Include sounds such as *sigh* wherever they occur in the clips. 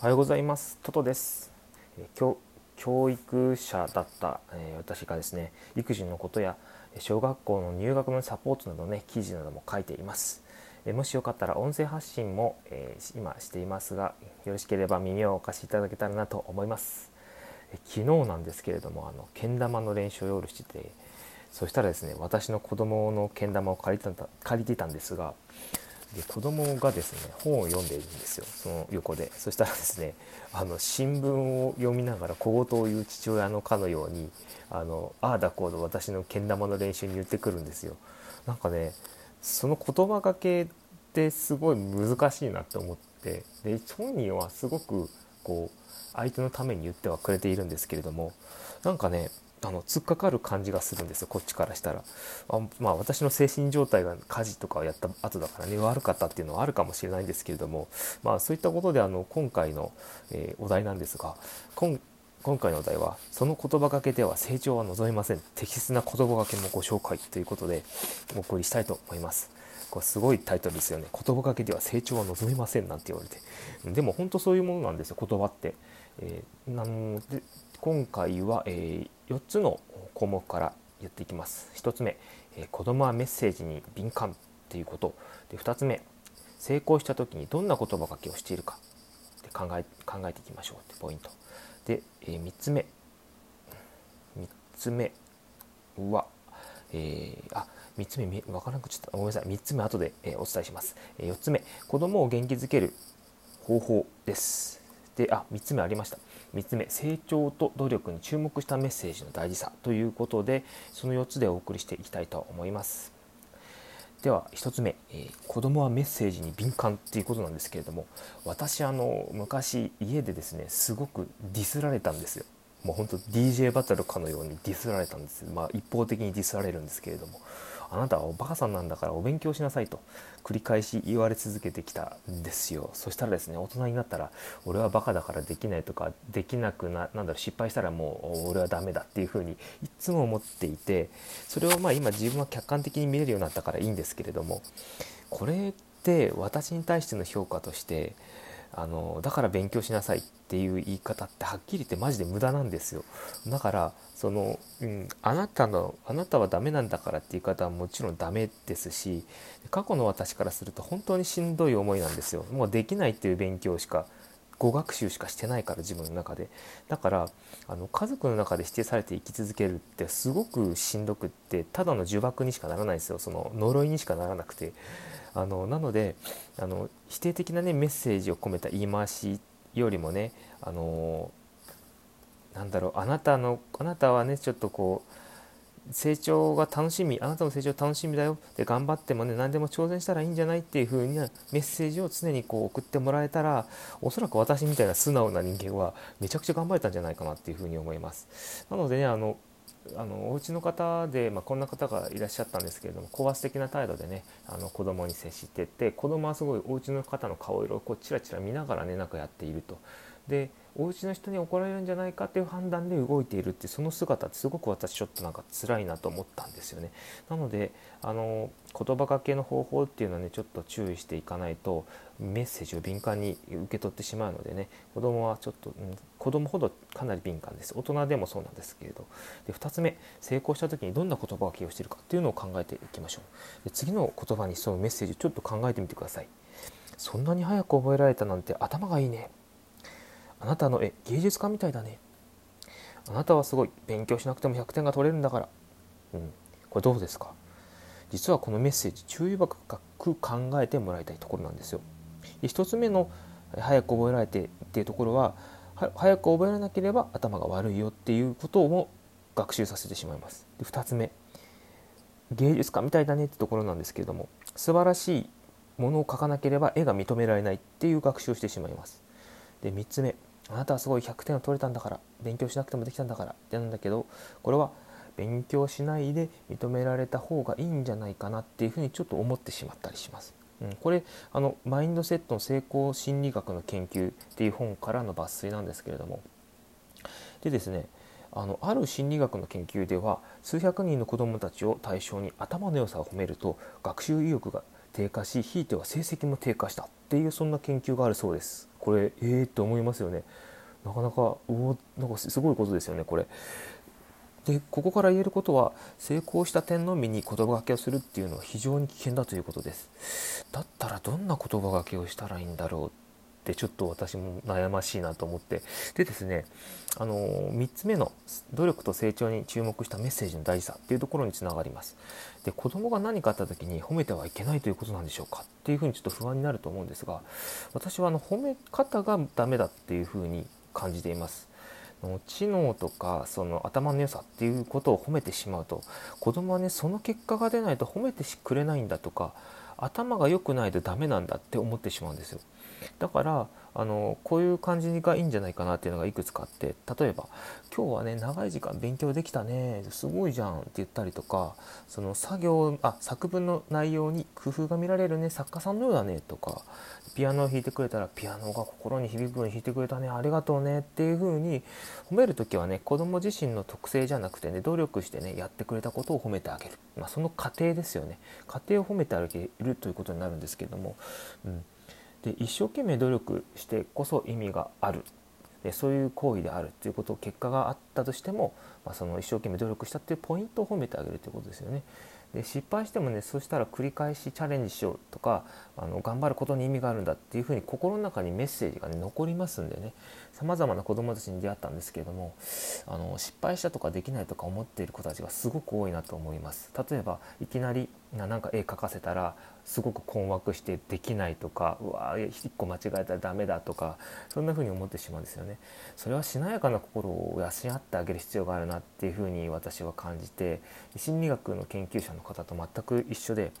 おはようございます。トトです。教教育者だった、えー、私がですね育児のことや小学校の入学のサポートなどね記事なども書いています、えー、もしよかったら音声発信も、えー、今していますがよろしければ耳をお貸しいただけたらなと思います、え昨日なんですけれどもあのけん玉の練習を夜しててそしたらですね私の子供のけん玉を借りてた借りてたんですがで子供がですね本を読んでいるんですよ。その横で。そしたらですねあの新聞を読みながら小言を言う父親のかのようにあのああだこうだ私のけん玉の練習に言ってくるんですよ。なんかねその言葉がけってすごい難しいなって思ってで本人はすごくこう相手のために言ってはくれているんですけれどもなんかねあの突っかかる感じがするんですよこっちからしたら。あまあ私の精神状態が家事とかをやった後だからね悪かったっていうのはあるかもしれないんですけれども。まあそういったことであの今回の、えー、お題なんですが今今回のお題は「その言葉がけでは成長は望めません。適切な言葉がけもご紹介」ということでお送りしたいと思います。これすごいタイトルですよね。言葉かけでは成長は望めませんなんて言われて。でも本当そういうものなんですよ言葉って、えー、なので今回は、えー、4つの項目から言っていきます。1つ目、えー、子供はメッセージに敏感っていうこと。で2つ目成功した時にどんな言葉かけをしているか。で考え考えていきましょう。ってポイント。で、えー、3つ目。3つ目は、えー、あ3つ目分からなくちゃった。ごめんなさい。3つ目後で、え、お伝えします、えー、4つ目子供を元気づける方法です。であ3つ目ありました。3つ目成長と努力に注目したメッセージの大事さということでその4つでお送りしていきたいと思います。では1つ目、えー、子供はメッセージに敏感っていうことなんですけれども私あの昔家でですねすごくディスられたんですよ。もう本当 DJ バトルかのようにディスられたんです。まあ一方的にディスられるんですけれども。あなたはおばあさんなんだからお勉強しなさいと繰り返し言われ続けてきたんですよ。そしたらですね大人になったら俺はバカだからできないとかできなくななんだろう失敗したらもう俺はダメだっていうふうにいつも思っていてそれをまあ今自分は客観的に見れるようになったからいいんですけれどもこれって私に対しての評価としてあのだから勉強しなさいっていう言い方ってはっきり言ってマジで無駄なんですよ。だからその、うん、あなたのあなたはダメなんだからって言い方はもちろんダメですし過去の私からすると本当にしんどい思いなんですよ。もうできないっていう勉強しか語学習しかしてないから自分の中で。だからあの家族の中で指定されて生き続けるってすごくしんどくってただの呪縛にしかならないですよ。その呪いにしかならなくて。あのなのであの否定的な、ね、メッセージを込めた言い回しよりもねあのなんだろうあなたのあなたはねちょっとこう成長が楽しみあなたの成長楽しみだよで頑張ってもね何でも挑戦したらいいんじゃないっていう風なメッセージを常にこう送ってもらえたらおそらく私みたいな素直な人間はめちゃくちゃ頑張れたんじゃないかなっていう風に思いますなのでねあのあのお家の方で、まあ、こんな方がいらっしゃったんですけれども高圧的な態度でねあの子供に接してって子供はすごいお家の方の顔色をこうチラチラ見ながらねなんかやっていると。でお家の人に怒られるんじゃないかっていう判断で動いているってその姿ってすごく私ちょっとなんか辛いなと思ったんですよね。なのであの言葉かけの方法っていうのはねちょっと注意していかないとメッセージを敏感に受け取ってしまうのでね子供はちょっと、うん、子供ほどかなり敏感です。大人でもそうなんですけれど。で2つ目成功した時にどんな言葉が起用しているかっていうのを考えていきましょう。で次の言葉に潜むメッセージをちょっと考えてみてください。そんなに早く覚えられたなんて頭がいいね。あなたの絵芸術家みたいだねあなたはすごい勉強しなくても100点が取れるんだからうんこれどうですか？実はこのメッセージ注意深く考えてもらいたいところなんですよ。1つ目の早く覚えられてっていうところは早く覚えられなければ頭が悪いよっていうことを学習させてしまいます。で2つ目芸術家みたいだねってところなんですけれども素晴らしいものを描かなければ絵が認められないっていう学習をしてしまいます。で3つ目あなたはすごい100点を取れたんだから勉強しなくてもできたんだからってなんだけどこれは勉強しないで認められた方がいいんじゃないかなっていうふうにちょっと思ってしまったりします。うん、これあのマインドセットの成功心理学の研究っていう本からの抜粋なんですけれどもでですねあのある心理学の研究では数百人の子どもたちを対象に頭の良さを褒めると学習意欲が低下しひいては成績も低下したっていうそんな研究があるそうです。これえーって思いますよね。なかなかおなんかすごいことですよねこれ。でここから言えることは成功した点のみに言葉がけをするっていうのは非常に危険だということです。だったらどんな言葉がけをしたらいいんだろうってちょっと私も悩ましいなと思って。でですねあの3つ目の努力と成長に注目したメッセージの大事さっていうところにつながります。で子供が何かあった時に褒めてはいけないということなんでしょうかっていうふうにちょっと不安になると思うんですが私はあの褒め方がダメだっていうふうに感じています。知能とかその頭の良さっていうことを褒めてしまうと子供はねその結果が出ないと褒めてくれないんだとか頭が良くないとダメなんだって思ってしまうんですよ。だからあのこういう感じがいいんじゃないかなっていうのがいくつかあって例えば「今日はね長い時間勉強できたねすごいじゃん」って言ったりとかその作業あ作文の内容に工夫が見られるね作家さんのようだねとかピアノを弾いてくれたらピアノが心に響くように弾いてくれたねありがとうねっていう風に褒める時はね子供自身の特性じゃなくてね努力してねやってくれたことを褒めてあげる、まあ、その過程ですよね。過程を褒めてあげるということになるんですけども、うん、で一生懸命努力してこそ意味があるでそういう行為であるということを結果があったとしても、まあ、その一生懸命努力したっていうポイントを褒めてあげるということですよね。で失敗してもねそしたら繰り返しチャレンジしようとかあの頑張ることに意味があるんだっていうふうに心の中にメッセージが、ね、残りますんでねさまざまな子どもたちに出会ったんですけれどもあの失敗したとかできないとか思っている子たちがすごく多いなと思います。例えばいきなりななんか絵描かせたらすごく困惑してできないとかうわ1個間違えたらダメだとかそんな風に思ってしまうんですよね。それはしなやかな心を養ってあげる必要があるなっていう風に私は感じて心理学の研究者の方と全く一緒で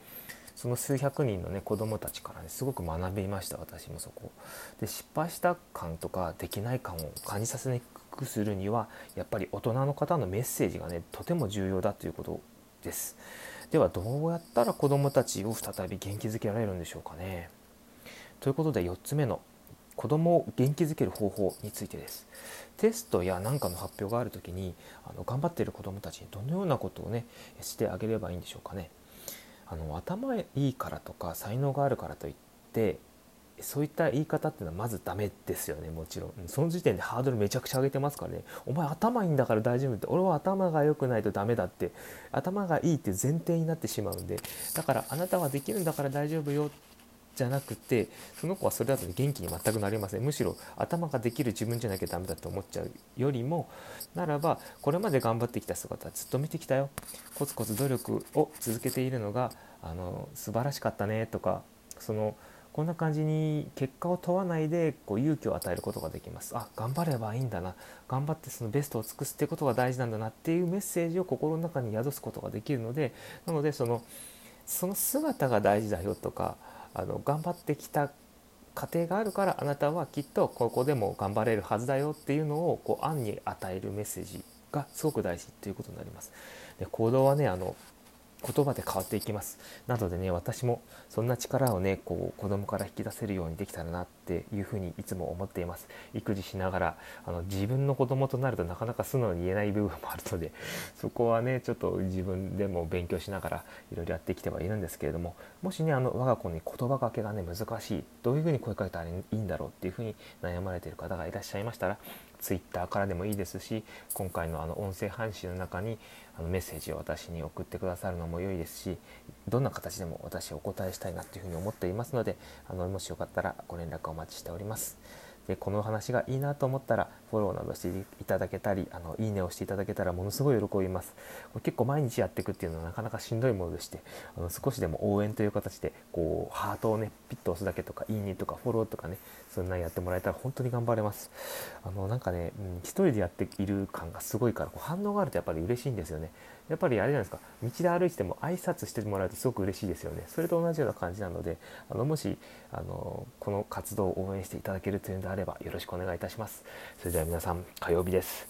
その数百人のね子どもたちからねすごく学びました私もそこで失敗した感とかできない感を感じさせにくくするにはやっぱり大人の方のメッセージがねとても重要だということですではどうやったら子どもたちを再び元気づけられるんでしょうかね。ということで4つ目の子どもを元気づける方法についてです。テストや何かの発表がある時にあの頑張っている子どもたちにどのようなことをねしてあげればいいんでしょうかね。あの頭いいからとか才能があるからといってそういった言い方っていうのはまずダメですよねもちろん。その時点でハードルめちゃくちゃ上げてますからね。お前頭いいんだから大丈夫って俺は頭が良くないとダメだって。頭がいいって前提になってしまうんで。だからあなたはできるんだから大丈夫よじゃなくてその子はそれだと元気に全くなりません。むしろ頭ができる自分じゃなきゃダメだと思っちゃうよりもならばこれまで頑張ってきた姿はずっと見てきたよ。コツコツ努力を続けているのがあの素晴らしかったねとかそのこんな感じに結果を問わないでこう勇気を与えることができますあ頑張ればいいんだな頑張ってそのベストを尽くすってことが大事なんだなっていうメッセージを心の中に宿すことができるのでなのでそのその姿が大事だよとかあの頑張ってきた過程があるからあなたはきっとここでも頑張れるはずだよっていうのをこう暗に与えるメッセージがすごく大事ということになります。で行動はねあの言葉で変わっていきます。なのでね私もそんな力をねこう子供から引き出せるようにできたらなっていうふうにいつも思っています。育児しながらあの自分の子供となるとなかなか素直に言えない部分もあるので *laughs* そこはねちょっと自分でも勉強しながらいろいろやってきてはいるんですけれどももしねあの我が子に言葉がけがね難しいどういうふうに声かけたらいいんだろうっていうふうに悩まれている方がいらっしゃいましたら Twitter からでもいいですし今回のあの音声配信の中にあのメッセージを私に送ってくださるのも良いですしどんな形でも私お答えしたいなというふうに思っていますのであのもしよかったらご連絡お待ちしております。でこの話がいいなと思ったらフォローなどしていただけたりあのいいねをしていただけたらものすごい喜びます。これ結構毎日やっていくっていうのはなかなかしんどいものでしてあの少しでも応援という形でこうハートをねピッと押すだけとかいいねとかフォローとかねそんなんやってもらえたら本当に頑張れます。あのなんかね、うん、一人でやっている感がすごいからこう反応があるとやっぱり嬉しいんですよね。やっぱりあれじゃないですか。道で歩いてても挨拶してもらうとすごく嬉しいですよね。それと同じような感じなのであのもしあのこの活動を応援していただけるというのであればよろしくお願いいたします。それでは皆さん火曜日です。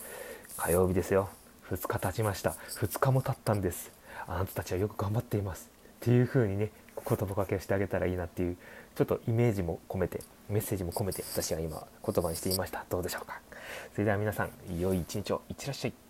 火曜日ですよ。2日経ちました。2日も経ったんです。あなたたちはよく頑張っています。っていう風にね言葉かけをしてあげたらいいなっていうちょっとイメージも込めてメッセージも込めて私は今言葉にしていました。どうでしょうか。それでは皆さん良い一日を。いってらっしゃい。